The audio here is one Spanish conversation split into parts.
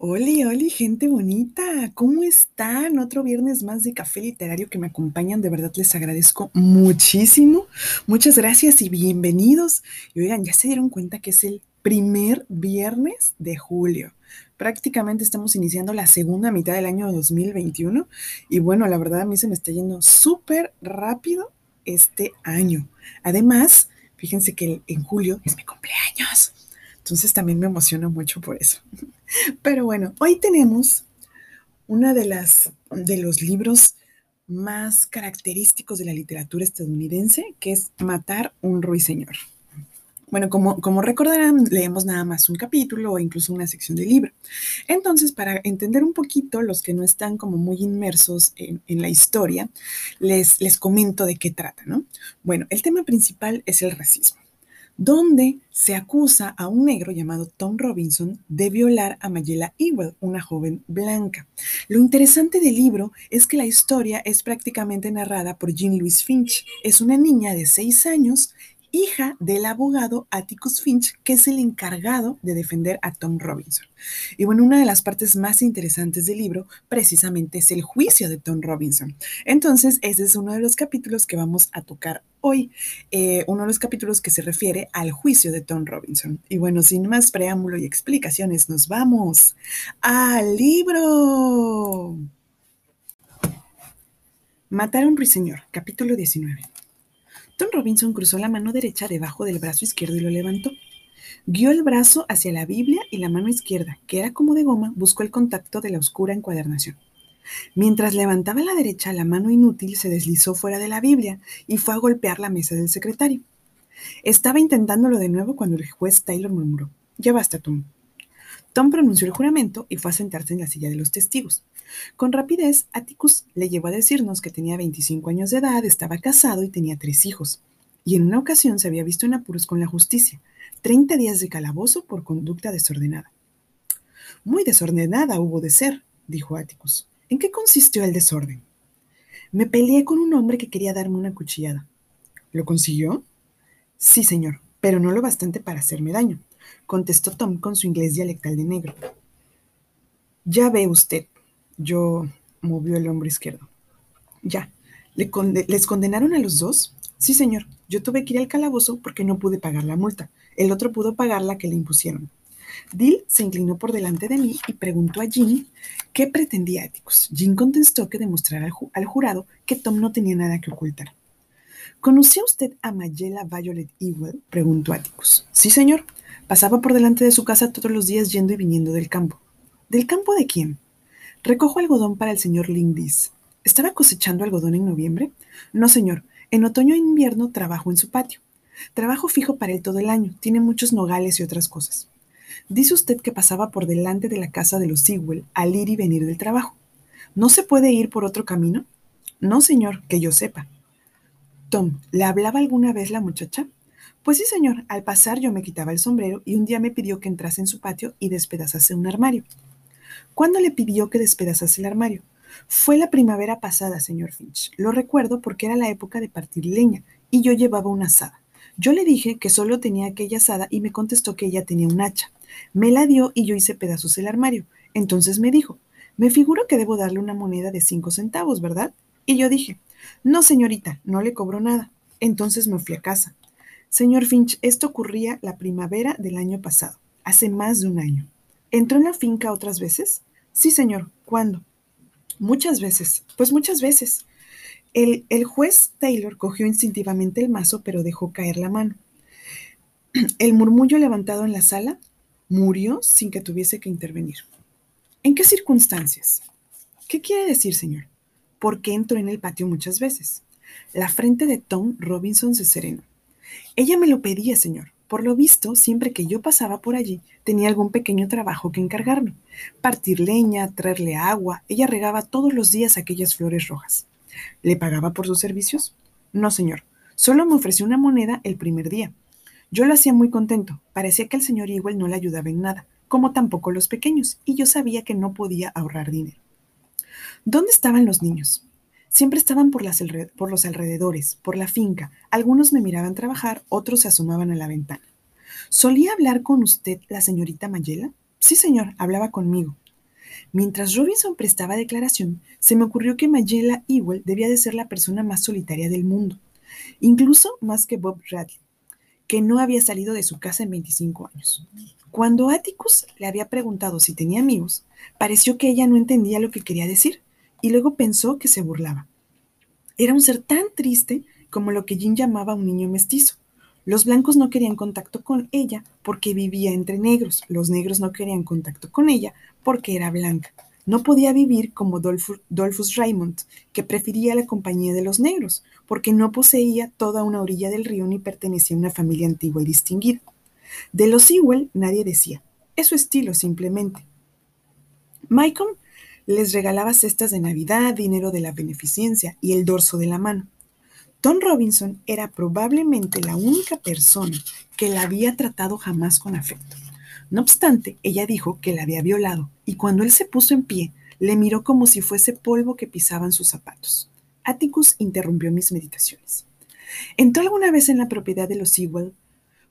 Oli, oli, gente bonita, ¿cómo están? Otro viernes más de café literario que me acompañan, de verdad les agradezco muchísimo. Muchas gracias y bienvenidos. Y oigan, ya se dieron cuenta que es el primer viernes de julio. Prácticamente estamos iniciando la segunda mitad del año 2021 y bueno, la verdad a mí se me está yendo súper rápido este año. Además, fíjense que en julio es mi cumpleaños. Entonces también me emociona mucho por eso. Pero bueno, hoy tenemos una de de los libros más característicos de la literatura estadounidense, que es Matar un ruiseñor. Bueno, como, como recordarán, leemos nada más un capítulo o incluso una sección del libro. Entonces, para entender un poquito, los que no están como muy inmersos en, en, la historia, les, les comento de qué trata, ¿no? Bueno, el tema principal es el racismo donde se acusa a un negro llamado Tom Robinson de violar a Mayela Ewell, una joven blanca. Lo interesante del libro es que la historia es prácticamente narrada por Jean Louise Finch. Es una niña de seis años hija del abogado Atticus Finch, que es el encargado de defender a Tom Robinson. Y bueno, una de las partes más interesantes del libro precisamente es el juicio de Tom Robinson. Entonces, ese es uno de los capítulos que vamos a tocar hoy, eh, uno de los capítulos que se refiere al juicio de Tom Robinson. Y bueno, sin más preámbulo y explicaciones, nos vamos al libro. Matar a un ruiseñor, capítulo 19. Tom Robinson cruzó la mano derecha debajo del brazo izquierdo y lo levantó. Guió el brazo hacia la Biblia y la mano izquierda, que era como de goma, buscó el contacto de la oscura encuadernación. Mientras levantaba la derecha, la mano inútil se deslizó fuera de la Biblia y fue a golpear la mesa del secretario. Estaba intentándolo de nuevo cuando el juez Taylor murmuró, Ya basta, Tom. Tom pronunció el juramento y fue a sentarse en la silla de los testigos. Con rapidez, Atticus le llevó a decirnos que tenía 25 años de edad, estaba casado y tenía tres hijos. Y en una ocasión se había visto en apuros con la justicia. 30 días de calabozo por conducta desordenada. Muy desordenada hubo de ser, dijo Atticus. ¿En qué consistió el desorden? Me peleé con un hombre que quería darme una cuchillada. ¿Lo consiguió? Sí, señor, pero no lo bastante para hacerme daño, contestó Tom con su inglés dialectal de negro. Ya ve usted, yo movió el hombro izquierdo. Ya. ¿Les condenaron a los dos? Sí, señor. Yo tuve que ir al calabozo porque no pude pagar la multa. El otro pudo pagar la que le impusieron. Dill se inclinó por delante de mí y preguntó a Jean qué pretendía Atticus. Jean contestó que demostrara al, al, jurado que Tom no tenía nada que ocultar. ¿Conocía usted a Mayela Violet Ewell? preguntó Atticus. Sí, señor. Pasaba por delante de su casa todos los días yendo y viniendo del campo. ¿Del campo de quién? Recojo algodón para el señor Lindis. ¿Estaba cosechando algodón en noviembre? No, señor. En otoño e invierno trabajo en su patio. Trabajo fijo para él todo el año. Tiene muchos nogales y otras cosas. Dice usted que pasaba por delante de la casa de los Sewell al ir y venir del trabajo. ¿No se puede ir por otro camino? No, señor, que yo sepa. Tom, ¿le hablaba alguna vez la muchacha? Pues sí, señor. Al pasar yo me quitaba el sombrero y un día me pidió que entrase en su patio y despedazase un armario. ¿Cuándo le pidió que despedazase el armario? Fue la primavera pasada, señor Finch. Lo recuerdo porque era la época de partir leña y yo llevaba una asada. Yo le dije que solo tenía aquella asada y me contestó que ella tenía un hacha. Me la dio y yo hice pedazos el armario. Entonces me dijo, me figuro que debo darle una moneda de cinco centavos, ¿verdad? Y yo dije, no, señorita, no le cobro nada. Entonces me fui a casa. Señor Finch, esto ocurría la primavera del año pasado, hace más de un año. ¿Entró en la finca otras veces? Sí, señor. ¿Cuándo? Muchas veces. Pues muchas veces. El, el, juez Taylor cogió instintivamente el mazo, pero dejó caer la mano. El murmullo levantado en la sala murió sin que tuviese que intervenir. ¿En qué circunstancias? ¿Qué quiere decir, señor? ¿Por qué entró en el patio muchas veces? La frente de Tom Robinson se serenó. Ella me lo pedía, señor. Por lo visto, siempre que yo pasaba por allí, tenía algún pequeño trabajo que encargarme. Partir leña, traerle agua, ella regaba todos los días aquellas flores rojas. ¿Le pagaba por sus servicios? No, señor. Solo me ofreció una moneda el primer día. Yo lo hacía muy contento. Parecía que el señor Ewell no le ayudaba en nada, como tampoco los pequeños, y yo sabía que no podía ahorrar dinero. ¿Dónde estaban los niños? Siempre estaban por, las, por, los alrededores, por la finca. Algunos me miraban trabajar, otros se asomaban a la ventana. ¿Solía hablar con usted la señorita Mayela? Sí, señor, hablaba conmigo. Mientras Robinson prestaba declaración, se me ocurrió que Mayela Ewell debía de ser la persona más solitaria del mundo, incluso más que Bob Radley, que no había salido de su casa en 25 años. Cuando Atticus le había preguntado si tenía amigos, pareció que ella no entendía lo que quería decir y luego pensó que se burlaba. Era un ser tan triste como lo que Jean llamaba un niño mestizo. Los blancos no querían contacto con ella porque vivía entre negros. Los negros no querían contacto con ella porque era blanca. No podía vivir como Dolphus Raymond, que prefería la compañía de los negros, porque no poseía toda una orilla del río ni pertenecía a una familia antigua y distinguida. De los Sewell nadie decía, es su estilo simplemente. Michael les regalaba cestas de Navidad, dinero de la beneficencia y el dorso de la mano. Tom Robinson era probablemente la única persona que la había tratado jamás con afecto. No obstante, ella dijo que la había violado y cuando él se puso en pie, le miró como si fuese polvo que pisaban sus zapatos. Atticus interrumpió mis meditaciones. ¿Entró alguna vez en la propiedad de los Sewell?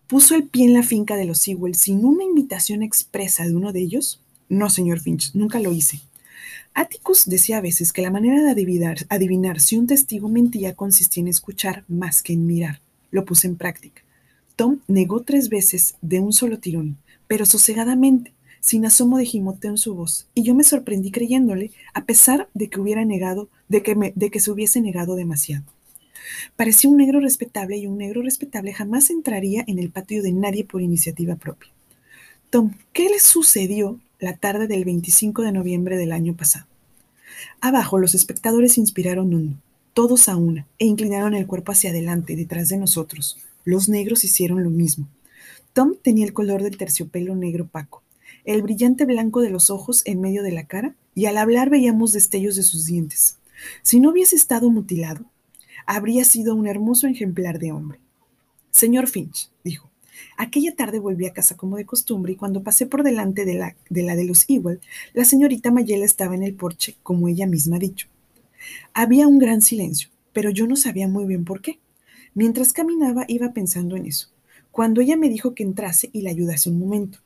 ¿Puso el pie en la finca de los Sewell sin una invitación expresa de uno de ellos? No, señor Finch, nunca lo hice. Atticus decía a veces que la manera de adivinar, si un testigo mentía consistía en escuchar más que en mirar. Lo puse en práctica. Tom negó tres veces de un solo tirón, pero sosegadamente, sin asomo de gimoteo en su voz, y yo me sorprendí creyéndole, a pesar de que hubiera negado, de que, de que se hubiese negado demasiado. Parecía un negro respetable y un negro respetable jamás entraría en el patio de nadie por iniciativa propia. Tom, ¿qué le sucedió la tarde del 25 de noviembre del año pasado? Abajo los espectadores inspiraron uno, todos a una, e inclinaron el cuerpo hacia adelante, detrás de nosotros. Los negros hicieron lo mismo. Tom tenía el color del terciopelo negro opaco, el brillante blanco de los ojos en medio de la cara, y al hablar veíamos destellos de sus dientes. Si no hubiese estado mutilado, habría sido un hermoso ejemplar de hombre. Señor Finch, dijo, aquella tarde volví a casa como de costumbre y cuando pasé por delante de la de, los Ewell, la señorita Mayela estaba en el porche, como ella misma ha dicho. Había un gran silencio, pero yo no sabía muy bien por qué. Mientras caminaba iba pensando en eso cuando ella me dijo que entrase y la ayudase un momento.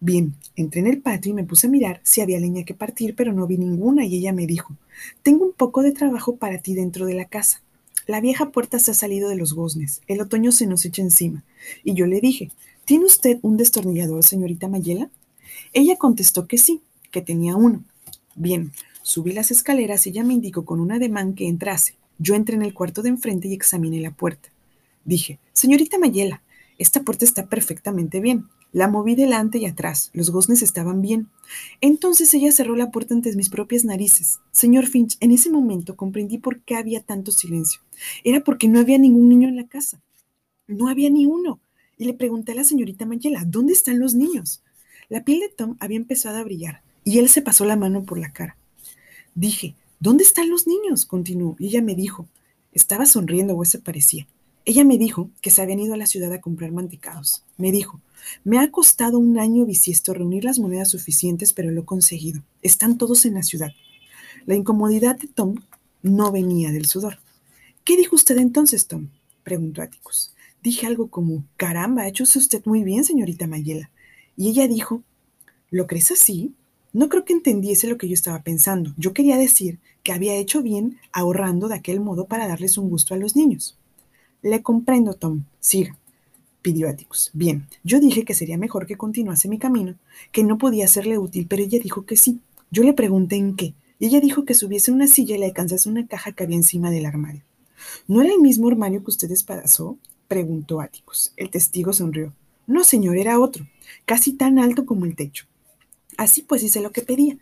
Bien, entré en el patio y me puse a mirar si había leña que partir, pero no vi ninguna y ella me dijo, tengo un poco de trabajo para ti dentro de la casa. La vieja puerta se ha salido de los goznes, el otoño se nos echa encima. Y yo le dije, ¿tiene usted un destornillador, señorita Mayela? Ella contestó que sí, que tenía uno. Bien, subí las escaleras y ella me indicó con un ademán que entrase. Yo entré en el cuarto de enfrente y examiné la puerta. Dije, señorita Mayela, esta puerta está perfectamente bien. La moví delante y atrás. Los goznes estaban bien. Entonces ella cerró la puerta ante mis propias narices. Señor Finch, en ese momento comprendí por qué había tanto silencio. Era porque no había ningún niño en la casa. No había ni uno. Y le pregunté a la señorita Mayela, ¿dónde están los niños? La piel de Tom había empezado a brillar y él se pasó la mano por la cara. Dije, ¿dónde están los niños? continuó. Y ella me dijo, estaba sonriendo o eso parecía. Ella me dijo que se habían ido a la ciudad a comprar mantecados. Me dijo, me ha costado un año bisiesto reunir las monedas suficientes, pero lo he conseguido. Están todos en la ciudad. La incomodidad de Tom no venía del sudor. ¿Qué dijo usted entonces, Tom? preguntó Atticus. Dije algo como, caramba, ha hecho usted muy bien, señorita Mayela. Y ella dijo, ¿lo crees así? No creo que entendiese lo que yo estaba pensando. Yo quería decir que había hecho bien ahorrando de aquel modo para darles un gusto a los niños. Le comprendo, Tom. Siga, pidió Atticus. Bien, yo dije que sería mejor que continuase mi camino, que no podía serle útil, pero ella dijo que sí. Yo le pregunté en qué, y ella dijo que subiese una silla y le alcanzase una caja que había encima del armario. ¿No era el mismo armario que usted despedazó? preguntó Atticus. El testigo sonrió. No, señor, era otro, casi tan alto como el techo. Así pues hice lo que pedía,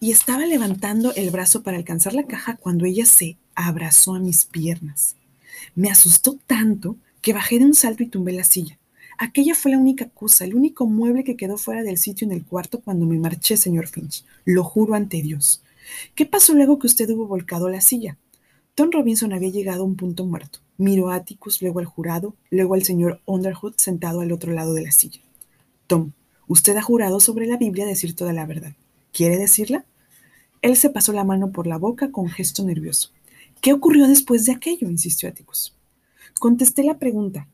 y estaba levantando el brazo para alcanzar la caja cuando ella se abrazó a mis piernas. Me asustó tanto que bajé de un salto y tumbé la silla. Aquella fue la única cosa, el único mueble que quedó fuera del sitio en el cuarto cuando me marché, señor Finch. Lo juro ante Dios. ¿Qué pasó luego que usted hubo volcado la silla? Tom Robinson había llegado a un punto muerto. Miró a Atticus, luego al jurado, luego al señor Underwood sentado al otro lado de la silla. Tom, usted ha jurado sobre la Biblia decir toda la verdad. ¿Quiere decirla? Él se pasó la mano por la boca con gesto nervioso. ¿Qué ocurrió después de aquello? insistió Atticus. Contesté la pregunta.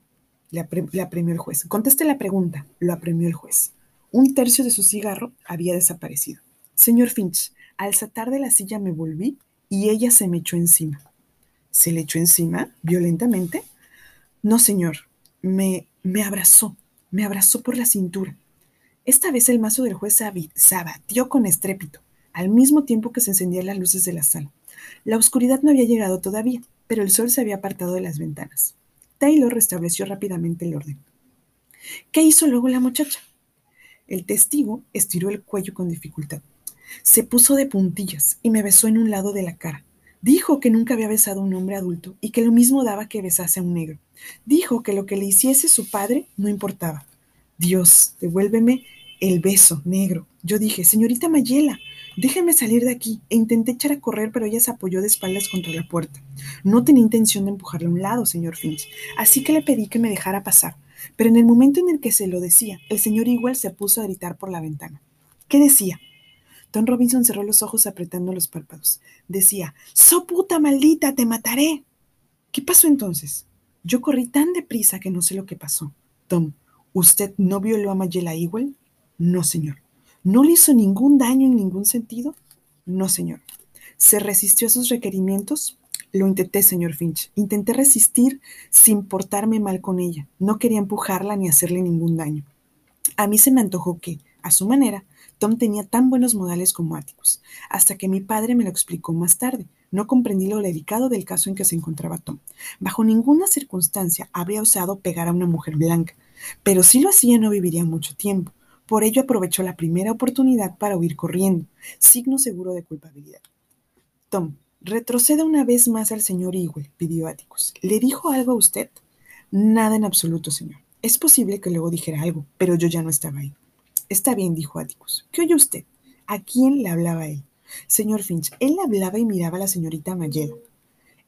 Le, apremió el juez. Contesté la pregunta. Lo apremió el juez. Un tercio de su cigarro había desaparecido. Señor Finch, al saltar de la silla me volví y ella se me echó encima. ¿Se le echó encima violentamente? No, señor. Me, me abrazó, me abrazó por la cintura. Esta vez el mazo del juez se abatió con estrépito, al mismo tiempo que se encendían las luces de la sala. La oscuridad no había llegado todavía, pero el sol se había apartado de las ventanas. Taylor restableció rápidamente el orden. ¿Qué hizo luego la muchacha? El testigo estiró el cuello con dificultad. Se puso de puntillas y me besó en un lado de la cara. Dijo que nunca había besado a un hombre adulto y que lo mismo daba que besase a un negro. Dijo que lo que le hiciese su padre no importaba. Dios, devuélveme el beso negro. Yo dije, señorita Mayela, déjeme salir de aquí. E intenté echar a correr, pero ella se apoyó de espaldas contra la puerta. No tenía intención de empujarle a un lado, señor Finch, así que le pedí que me dejara pasar. Pero en el momento en el que se lo decía, el señor Igual se puso a gritar por la ventana. ¿Qué decía? Don Robinson cerró los ojos apretando los párpados. Decía, ¡So puta maldita, te mataré! ¿Qué pasó entonces? Yo corrí tan deprisa que no sé lo que pasó. Tom, ¿usted no violó a Mayela Igual? No, señor. ¿No le hizo ningún daño en ningún sentido? No, señor. ¿Se resistió a sus requerimientos? Lo intenté, señor Finch. Intenté resistir sin portarme mal con ella. No quería empujarla ni hacerle ningún daño. A mí se me antojó que, a su manera, Tom tenía tan buenos modales como Atticus, hasta que mi padre me lo explicó más tarde. No comprendí lo delicado del caso en que se encontraba Tom. Bajo ninguna circunstancia habría osado pegar a una mujer blanca, pero si lo hacía no viviría mucho tiempo. Por ello aprovechó la primera oportunidad para huir corriendo, signo seguro de culpabilidad. Tom, retroceda una vez más al señor Ewell, pidió Atticus. ¿Le dijo algo a usted? Nada en absoluto, señor. Es posible que luego dijera algo, pero yo ya no estaba ahí. Está bien, dijo Atticus. ¿Qué oye usted? ¿A quién le hablaba él? Señor Finch, él hablaba y miraba a la señorita Mayela.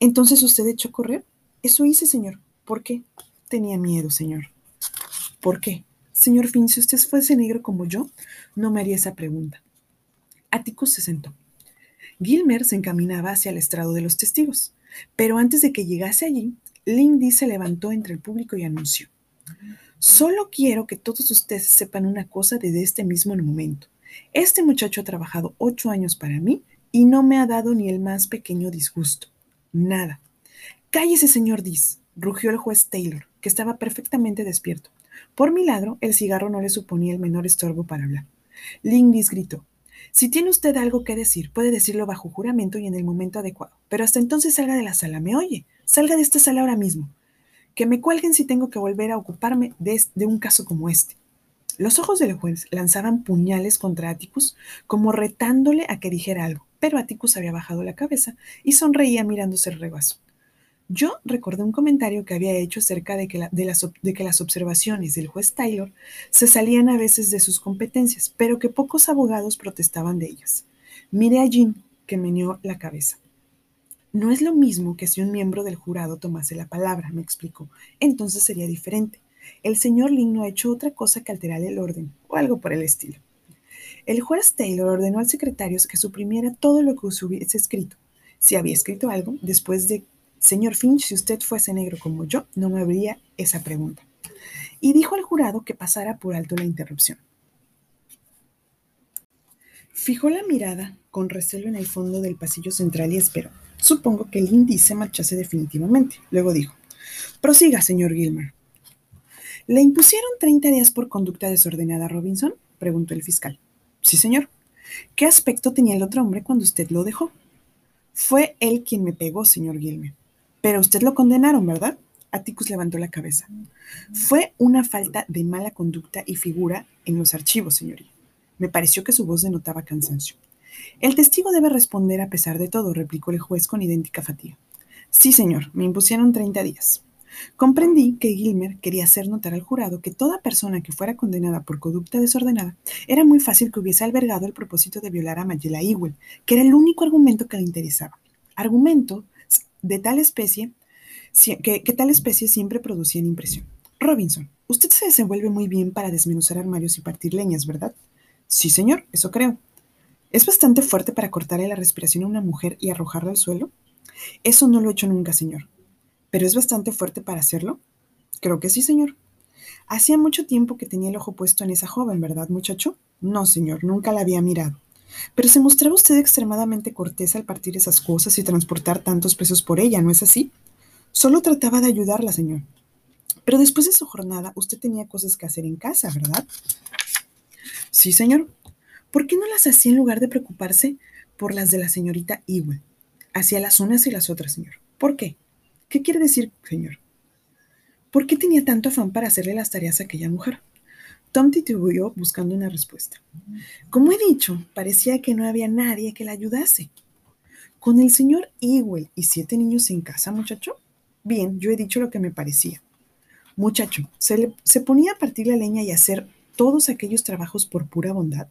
¿Entonces usted echó a correr? Eso hice, señor. ¿Por qué? Tenía miedo, señor. ¿Por qué? Señor Finch, si usted fuese negro como yo, no me haría esa pregunta. Atticus se sentó. Gilmer se encaminaba hacia el estrado de los testigos, pero antes de que llegase allí, Lindy se levantó entre el público y anunció. Solo quiero que todos ustedes sepan una cosa desde este mismo momento. Este muchacho ha trabajado ocho años para mí y no me ha dado ni el más pequeño disgusto. Nada. Cállese, señor Diz, rugió el juez Taylor, que estaba perfectamente despierto. Por milagro, el cigarro no le suponía el menor estorbo para hablar. Lindis gritó. Si tiene usted algo que decir, puede decirlo bajo juramento y en el momento adecuado. Pero hasta entonces salga de la sala. ¿Me oye? Salga de esta sala ahora mismo. Que me cuelguen si tengo que volver a ocuparme de, un caso como este. Los ojos del juez lanzaban puñales contra Atticus, como retándole a que dijera algo, pero Atticus había bajado la cabeza y sonreía mirándose el regazo. Yo recordé un comentario que había hecho acerca de que, las, de que, las, observaciones del juez Taylor se salían a veces de sus competencias, pero que pocos abogados protestaban de ellas. Miré a Jim, que meneó la cabeza. No es lo mismo que si un miembro del jurado tomase la palabra, me explicó. Entonces sería diferente. El señor Lynn no ha hecho otra cosa que alterar el orden, o algo por el estilo. El juez Taylor ordenó al secretario que suprimiera todo lo que hubiese escrito. Si había escrito algo, después de Señor Finch, si usted fuese negro como yo, no me habría esa pregunta. Y dijo al jurado que pasara por alto la interrupción. Fijó la mirada con recelo en el fondo del pasillo central y esperó. Supongo que el índice marchase definitivamente. Luego dijo, prosiga, señor Gilmer. ¿Le impusieron 30 días por conducta desordenada, Robinson? preguntó el fiscal. Sí, señor. ¿Qué aspecto tenía el otro hombre cuando usted lo dejó? Fue él quien me pegó, señor Gilmer. Pero usted lo condenaron, ¿verdad? Atticus levantó la cabeza. Fue una falta de mala conducta y figura en los archivos, señoría. Me pareció que su voz denotaba cansancio. El testigo debe responder a pesar de todo, replicó el juez con idéntica fatiga. Sí, señor, me impusieron 30 días. Comprendí que Gilmer quería hacer notar al jurado que toda persona que fuera condenada por conducta desordenada era muy fácil que hubiese albergado el propósito de violar a Mayela Ewell, que era el único argumento que le interesaba. Argumento de tal especie que, tal especie siempre producían impresión. Robinson, usted se desenvuelve muy bien para desmenuzar armarios y partir leñas, ¿verdad? Sí, señor, eso creo. ¿Es bastante fuerte para cortarle la respiración a una mujer y arrojarla al suelo? Eso no lo he hecho nunca, señor. ¿Pero es bastante fuerte para hacerlo? Creo que sí, señor. Hacía mucho tiempo que tenía el ojo puesto en esa joven, ¿verdad, muchacho? No, señor, nunca la había mirado. Pero se mostraba usted extremadamente cortés al partir esas cosas y transportar tantos pesos por ella, ¿no es así? Solo trataba de ayudarla, señor. Pero después de su jornada, usted tenía cosas que hacer en casa, ¿verdad? Sí, señor. ¿Por qué no las hacía en lugar de preocuparse por las de la señorita Ewell? Hacía las unas y las otras, señor. ¿Por qué? ¿Qué quiere decir, señor? ¿Por qué tenía tanto afán para hacerle las tareas a aquella mujer? Tom titubeó buscando una respuesta. Como he dicho, parecía que no había nadie que la ayudase. ¿Con el señor Ewell y siete niños en casa, muchacho? Bien, yo he dicho lo que me parecía. Muchacho, ¿se, se ponía a partir la leña y hacer todos aquellos trabajos por pura bondad?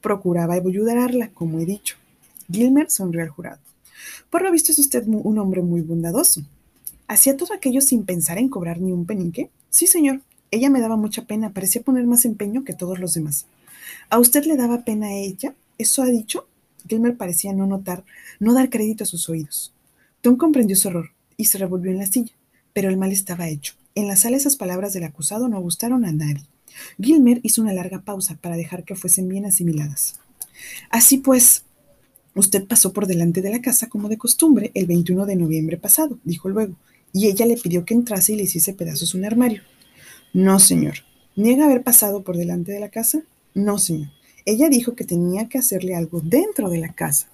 Procuraba ayudarla, como he dicho. Gilmer sonrió al jurado. Por lo visto es usted un hombre muy bondadoso. ¿Hacía todo aquello sin pensar en cobrar ni un penique? Sí, señor. Ella me daba mucha pena, parecía poner más empeño que todos los demás. ¿A usted le daba pena a ella? ¿Eso ha dicho? Gilmer parecía no notar, no dar crédito a sus oídos. Tom comprendió su error y se revolvió en la silla, pero el mal estaba hecho. En la sala esas palabras del acusado no gustaron a nadie. Gilmer hizo una larga pausa para dejar que fuesen bien asimiladas. Así pues, usted pasó por delante de la casa como de costumbre el 21 de noviembre pasado, dijo luego, y ella le pidió que entrase y le hiciese pedazos un armario. No, señor. ¿Niega haber pasado por delante de la casa? No, señor. Ella dijo que tenía que hacerle algo dentro de la casa.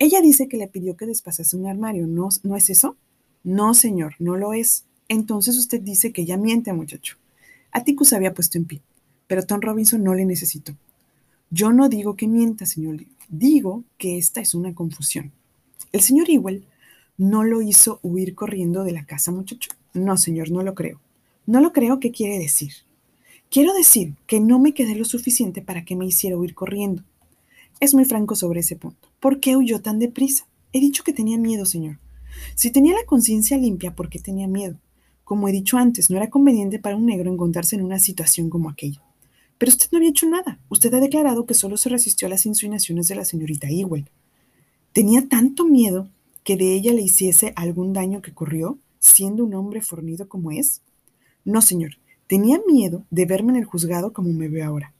Ella dice que le pidió que despasase un armario. ¿No, ¿No es eso? No, señor, no lo es. Entonces usted dice que ella miente, muchacho. Atticus había puesto en pie, pero Tom Robinson no le necesitó. Yo no digo que mienta, señor. Digo que esta es una confusión. El señor Ewell no lo hizo huir corriendo de la casa, muchacho. No, señor, no lo creo. No lo creo, ¿qué quiere decir? Quiero decir que no me quedé lo suficiente para que me hiciera huir corriendo. Es muy franco sobre ese punto. ¿Por qué huyó tan deprisa? He dicho que tenía miedo, señor. Si tenía la conciencia limpia, ¿por qué tenía miedo? Como he dicho antes, no era conveniente para un negro encontrarse en una situación como aquella. Pero usted no había hecho nada. Usted ha declarado que solo se resistió a las insinuaciones de la señorita Ewell. ¿Tenía tanto miedo que de ella le hiciese algún daño que corrió, siendo un hombre fornido como es? No, señor. Tenía miedo de verme en el juzgado como me veo ahora.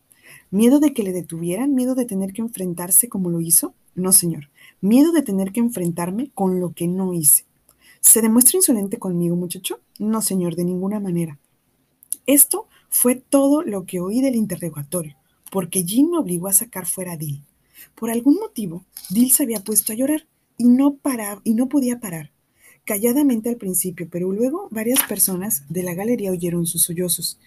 ¿Miedo de que le detuvieran? ¿Miedo de tener que enfrentarse como lo hizo? No, señor. Miedo de tener que enfrentarme con lo que no hice. ¿Se demuestra insolente conmigo, muchacho? No, señor, de ninguna manera. Esto fue todo lo que oí del interrogatorio, porque Jim me obligó a sacar fuera a Dill. Por algún motivo, Dill se había puesto a llorar y no, paraba, y no podía parar calladamente al principio, pero luego varias personas de la galería oyeron sus sollozos.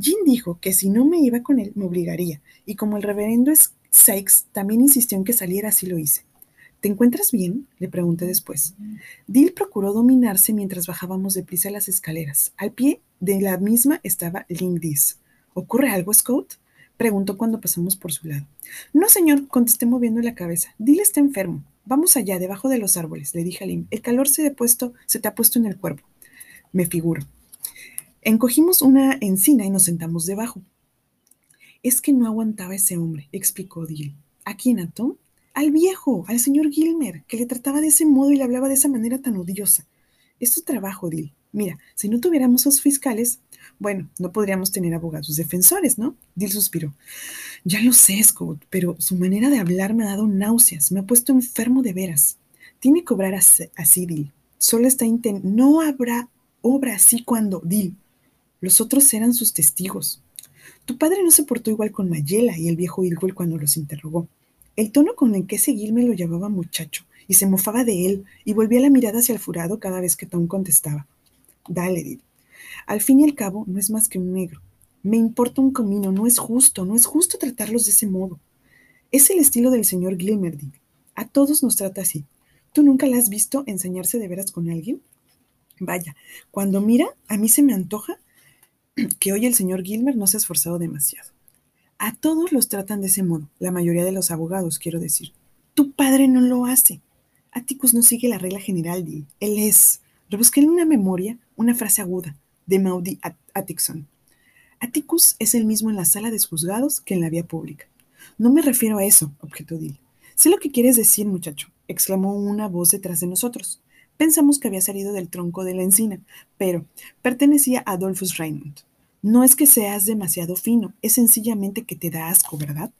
Jim dijo que si no me iba con él, me obligaría, y como el reverendo Sykes también insistió en que saliera, así lo hice. ¿Te encuentras bien? le pregunté después. Dill procuró dominarse mientras bajábamos deprisa las escaleras. Al pie de la misma estaba Lindis. ¿Ocurre algo, Scott? preguntó cuando pasamos por su lado. No, señor, contesté moviendo la cabeza. Dill está enfermo. Vamos allá, debajo de los árboles, le dije a Lim. El calor se, puesto, se te ha puesto en el cuerpo. Me figuro. Encogimos una encina y nos sentamos debajo. Es que no aguantaba ese hombre, explicó Dill. ¿A quién, a Tom? Al viejo, al señor Gilmer, que le trataba de ese modo y le hablaba de esa manera tan odiosa. Es su trabajo, Dill. Mira, si no tuviéramos esos fiscales, bueno, no podríamos tener abogados defensores, ¿no? Dill suspiró. Ya lo sé, Scott, pero su manera de hablar me ha dado náuseas, me ha puesto enfermo de veras. Tiene que obrar así, Dill. Solo está intentando. No habrá obra así cuando, Dill. Los otros eran sus testigos. Tu padre no se portó igual con Mayela y el viejo Ilgol cuando los interrogó. El tono con el que seguirme lo llamaba muchacho y se mofaba de él y volvía la mirada hacia el furado cada vez que Tom contestaba. Dale, Dill. Al fin y al cabo, no es más que un negro. Me importa un comino, no es justo, no es justo tratarlos de ese modo. Es el estilo del señor Gilmerdy. A todos nos trata así. ¿Tú nunca la has visto enseñarse de veras con alguien? Vaya, cuando mira, a mí se me antoja que hoy el señor Gilmer no se ha esforzado demasiado. A todos los tratan de ese modo, la mayoría de los abogados, quiero decir. Tu padre no lo hace. Atticus no sigue la regla general, Él es. Rebusqué en una memoria una frase aguda de Maudie Atkinson. Atticus es el mismo en la sala de juzgados que en la vía pública. No me refiero a eso, objetó Dill. Sé lo que quieres decir, muchacho, exclamó una voz detrás de nosotros. Pensamos que había salido del tronco de la encina, pero pertenecía a Adolphus Raymond. No es que seas demasiado fino, es sencillamente que te da asco, ¿verdad?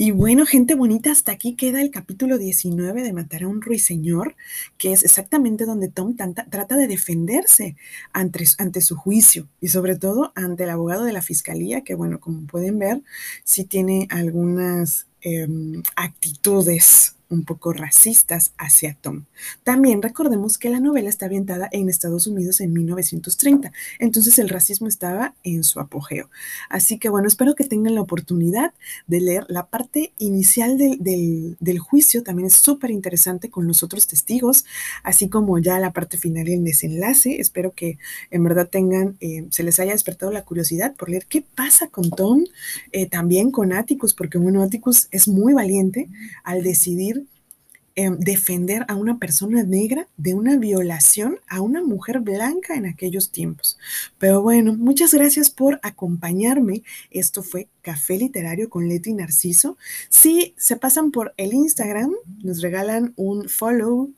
Y bueno, gente bonita, hasta aquí queda el capítulo 19 de Matar a un ruiseñor, que es exactamente donde Tom trata de defenderse ante, su juicio y sobre todo ante el abogado de la fiscalía, que bueno, como pueden ver, sí tiene algunas em, actitudes un poco racistas hacia Tom. También recordemos que la novela está ambientada en Estados Unidos en 1930, entonces el racismo estaba en su apogeo. Así que bueno, espero que tengan la oportunidad de leer la parte inicial del, juicio, también es súper interesante con los otros testigos, así como ya la parte final y el desenlace. Espero que en verdad tengan, eh, se les haya despertado la curiosidad por leer qué pasa con Tom, eh, también con Atticus, porque bueno, Atticus es muy valiente al decidir Em, defender a una persona negra de una violación a una mujer blanca en aquellos tiempos. Pero bueno, muchas gracias por acompañarme. Esto fue Café Literario con Leti Narciso. Si se pasan por el Instagram, nos regalan un follow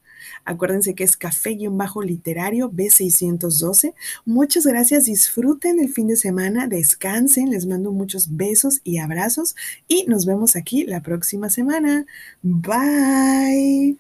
Acuérdense que es café-literario B612. Muchas gracias, disfruten el fin de semana, descansen, les mando muchos besos y abrazos y nos vemos aquí la próxima semana. Bye.